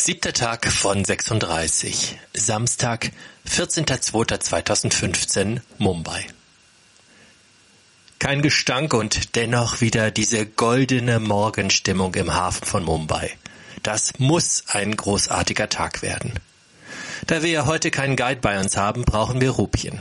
Siebter Tag von 36. Samstag, 14.02.2015, Mumbai. Kein Gestank und dennoch wieder diese goldene Morgenstimmung im Hafen von Mumbai. Das muss ein großartiger Tag werden. Da wir heute keinen Guide bei uns haben, brauchen wir Rupien.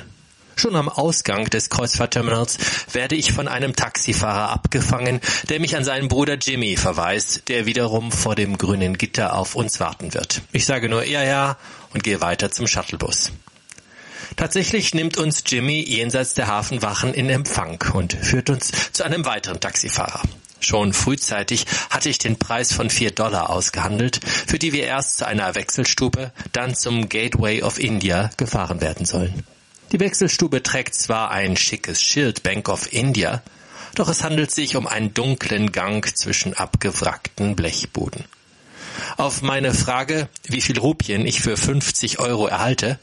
Schon am Ausgang des Kreuzfahrtterminals werde ich von einem Taxifahrer abgefangen, der mich an seinen Bruder Jimmy verweist, der wiederum vor dem grünen Gitter auf uns warten wird. Ich sage nur ja, ja und gehe weiter zum Shuttlebus. Tatsächlich nimmt uns Jimmy jenseits der Hafenwachen in Empfang und führt uns zu einem weiteren Taxifahrer. Schon frühzeitig hatte ich den Preis von vier Dollar ausgehandelt, für die wir erst zu einer Wechselstube, dann zum Gateway of India gefahren werden sollen. Die Wechselstube trägt zwar ein schickes Schild Bank of India, doch es handelt sich um einen dunklen Gang zwischen abgewrackten Blechbuden. Auf meine Frage, wie viel Rupien ich für 50 Euro erhalte,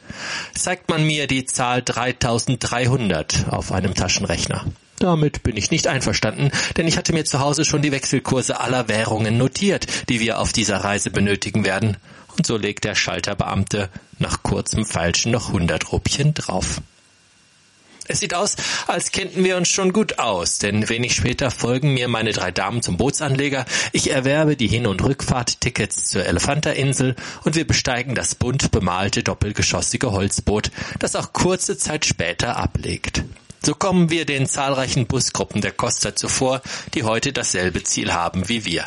zeigt man mir die Zahl 3300 auf einem Taschenrechner. Damit bin ich nicht einverstanden, denn ich hatte mir zu Hause schon die Wechselkurse aller Währungen notiert, die wir auf dieser Reise benötigen werden und so legt der Schalterbeamte nach kurzem Feilschen noch hundert Rupien drauf. Es sieht aus, als kennten wir uns schon gut aus, denn wenig später folgen mir meine drei Damen zum Bootsanleger, ich erwerbe die Hin- und Rückfahrttickets zur Elefantainsel und wir besteigen das bunt bemalte doppelgeschossige Holzboot, das auch kurze Zeit später ablegt. So kommen wir den zahlreichen Busgruppen der Costa zuvor, die heute dasselbe Ziel haben wie wir.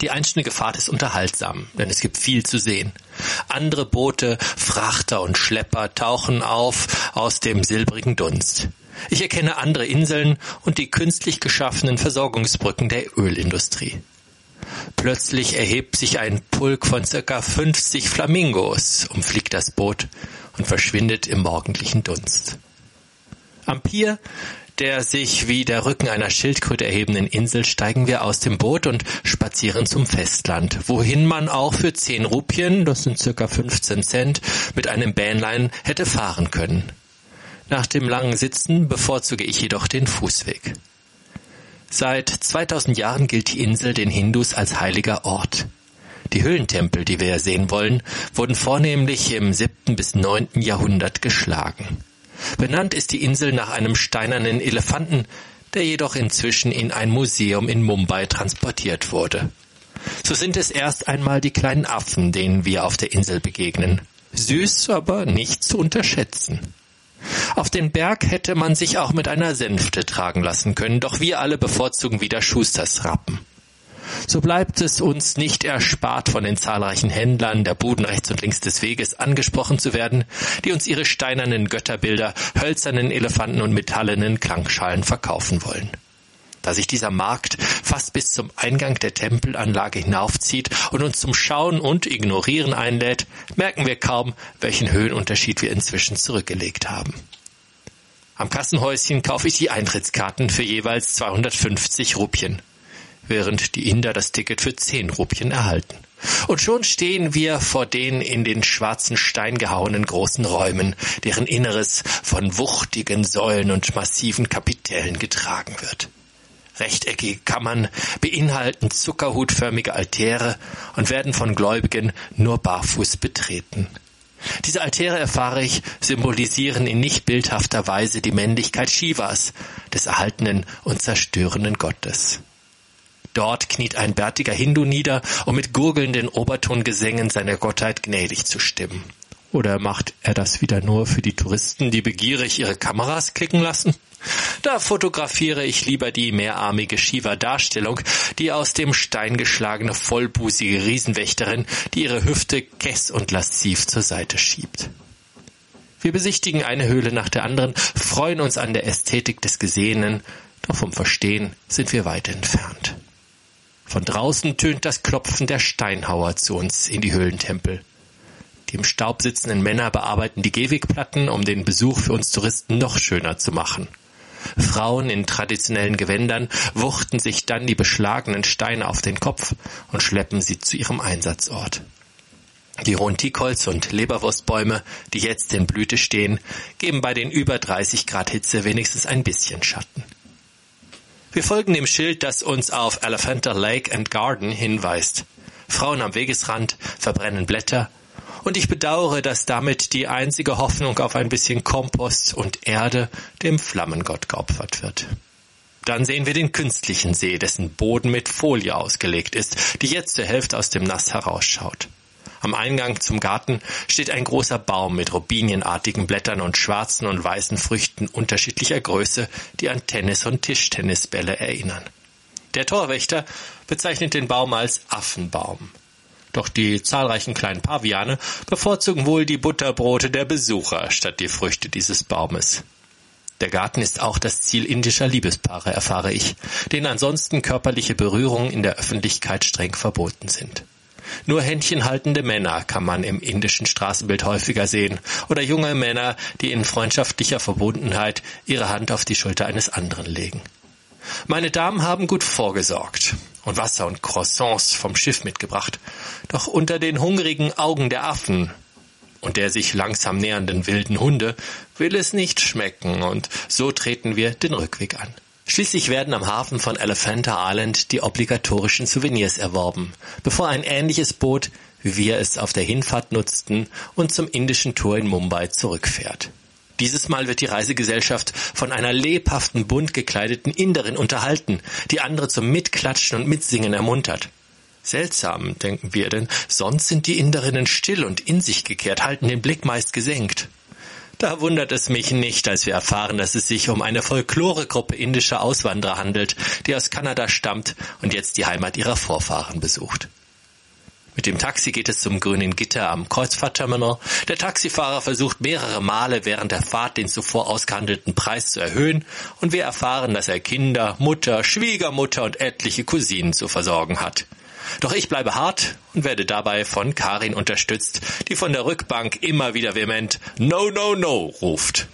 Die einstündige Fahrt ist unterhaltsam, denn es gibt viel zu sehen. Andere Boote, Frachter und Schlepper tauchen auf aus dem silbrigen Dunst. Ich erkenne andere Inseln und die künstlich geschaffenen Versorgungsbrücken der Ölindustrie. Plötzlich erhebt sich ein Pulk von circa 50 Flamingos, umfliegt das Boot und verschwindet im morgendlichen Dunst. Am Pier der sich wie der Rücken einer Schildkröte erhebenden Insel steigen wir aus dem Boot und spazieren zum Festland, wohin man auch für 10 Rupien, das sind circa 15 Cent, mit einem Bähnlein hätte fahren können. Nach dem langen Sitzen bevorzuge ich jedoch den Fußweg. Seit 2000 Jahren gilt die Insel den Hindus als heiliger Ort. Die Höhlentempel, die wir sehen wollen, wurden vornehmlich im 7. bis 9. Jahrhundert geschlagen. Benannt ist die Insel nach einem steinernen Elefanten, der jedoch inzwischen in ein Museum in Mumbai transportiert wurde. So sind es erst einmal die kleinen Affen, denen wir auf der Insel begegnen. Süß, aber nicht zu unterschätzen. Auf den Berg hätte man sich auch mit einer Sänfte tragen lassen können, doch wir alle bevorzugen wieder Schusters Rappen so bleibt es uns nicht erspart, von den zahlreichen Händlern der Buden rechts und links des Weges angesprochen zu werden, die uns ihre steinernen Götterbilder, hölzernen Elefanten und metallenen Klangschalen verkaufen wollen. Da sich dieser Markt fast bis zum Eingang der Tempelanlage hinaufzieht und uns zum Schauen und Ignorieren einlädt, merken wir kaum, welchen Höhenunterschied wir inzwischen zurückgelegt haben. Am Kassenhäuschen kaufe ich die Eintrittskarten für jeweils 250 Rupien während die Inder das Ticket für zehn Rupien erhalten. Und schon stehen wir vor den in den schwarzen Stein gehauenen großen Räumen, deren Inneres von wuchtigen Säulen und massiven Kapitellen getragen wird. Rechteckige Kammern beinhalten zuckerhutförmige Altäre und werden von Gläubigen nur barfuß betreten. Diese Altäre, erfahre ich, symbolisieren in nicht bildhafter Weise die Männlichkeit Shivas, des erhaltenen und zerstörenden Gottes. Dort kniet ein bärtiger Hindu nieder, um mit gurgelnden Obertongesängen seiner Gottheit gnädig zu stimmen. Oder macht er das wieder nur für die Touristen, die begierig ihre Kameras klicken lassen? Da fotografiere ich lieber die mehrarmige Shiva-Darstellung, die aus dem Stein geschlagene vollbusige Riesenwächterin, die ihre Hüfte kess und lassiv zur Seite schiebt. Wir besichtigen eine Höhle nach der anderen, freuen uns an der Ästhetik des Gesehenen, doch vom Verstehen sind wir weit entfernt. Von draußen tönt das Klopfen der Steinhauer zu uns in die Höhlentempel. Die im Staub sitzenden Männer bearbeiten die Gehwegplatten, um den Besuch für uns Touristen noch schöner zu machen. Frauen in traditionellen Gewändern wuchten sich dann die beschlagenen Steine auf den Kopf und schleppen sie zu ihrem Einsatzort. Die hohen Teakholz- und Leberwurstbäume, die jetzt in Blüte stehen, geben bei den über 30 Grad Hitze wenigstens ein bisschen Schatten. Wir folgen dem Schild, das uns auf Elephanta Lake and Garden hinweist. Frauen am Wegesrand verbrennen Blätter, und ich bedauere, dass damit die einzige Hoffnung auf ein bisschen Kompost und Erde dem Flammengott geopfert wird. Dann sehen wir den künstlichen See, dessen Boden mit Folie ausgelegt ist, die jetzt zur Hälfte aus dem Nass herausschaut. Am Eingang zum Garten steht ein großer Baum mit robinienartigen Blättern und schwarzen und weißen Früchten unterschiedlicher Größe, die an Tennis- und Tischtennisbälle erinnern. Der Torwächter bezeichnet den Baum als Affenbaum. Doch die zahlreichen kleinen Paviane bevorzugen wohl die Butterbrote der Besucher statt die Früchte dieses Baumes. Der Garten ist auch das Ziel indischer Liebespaare, erfahre ich, denen ansonsten körperliche Berührungen in der Öffentlichkeit streng verboten sind. Nur händchenhaltende Männer kann man im indischen Straßenbild häufiger sehen oder junge Männer, die in freundschaftlicher Verbundenheit ihre Hand auf die Schulter eines anderen legen. Meine Damen haben gut vorgesorgt und Wasser und Croissants vom Schiff mitgebracht, doch unter den hungrigen Augen der Affen und der sich langsam nähernden wilden Hunde will es nicht schmecken und so treten wir den Rückweg an. Schließlich werden am Hafen von Elephanta Island die obligatorischen Souvenirs erworben, bevor ein ähnliches Boot, wie wir es auf der Hinfahrt nutzten, und zum indischen Tor in Mumbai zurückfährt. Dieses Mal wird die Reisegesellschaft von einer lebhaften, bunt gekleideten Inderin unterhalten, die andere zum Mitklatschen und Mitsingen ermuntert. Seltsam, denken wir, denn sonst sind die Inderinnen still und in sich gekehrt, halten den Blick meist gesenkt. Da wundert es mich nicht, als wir erfahren, dass es sich um eine Folkloregruppe indischer Auswanderer handelt, die aus Kanada stammt und jetzt die Heimat ihrer Vorfahren besucht. Mit dem Taxi geht es zum grünen Gitter am Kreuzfahrtterminal. Der Taxifahrer versucht mehrere Male während der Fahrt den zuvor ausgehandelten Preis zu erhöhen und wir erfahren, dass er Kinder, Mutter, Schwiegermutter und etliche Cousinen zu versorgen hat. Doch ich bleibe hart und werde dabei von Karin unterstützt, die von der Rückbank immer wieder vehement No, no, no ruft.